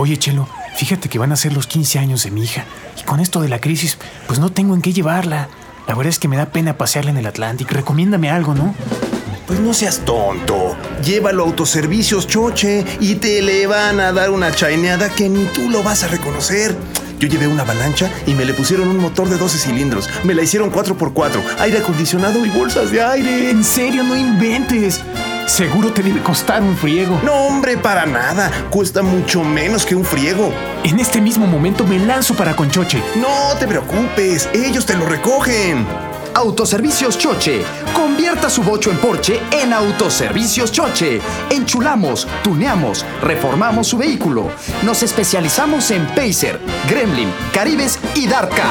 Oye, Chelo, fíjate que van a ser los 15 años de mi hija. Y con esto de la crisis, pues no tengo en qué llevarla. La verdad es que me da pena pasearla en el Atlántico. Recomiéndame algo, ¿no? Pues no seas tonto. Llévalo a autoservicios, choche, y te le van a dar una chaineada que ni tú lo vas a reconocer. Yo llevé una avalancha y me le pusieron un motor de 12 cilindros. Me la hicieron 4x4, aire acondicionado y bolsas de aire. En serio, no inventes. Seguro te debe costar un friego. No, hombre, para nada. Cuesta mucho menos que un friego. En este mismo momento me lanzo para Conchoche. No te preocupes, ellos te lo recogen. Autoservicios Choche. Convierta su bocho en Porsche en Autoservicios Choche. Enchulamos, tuneamos, reformamos su vehículo. Nos especializamos en Pacer, Gremlin, Caribes y Darka.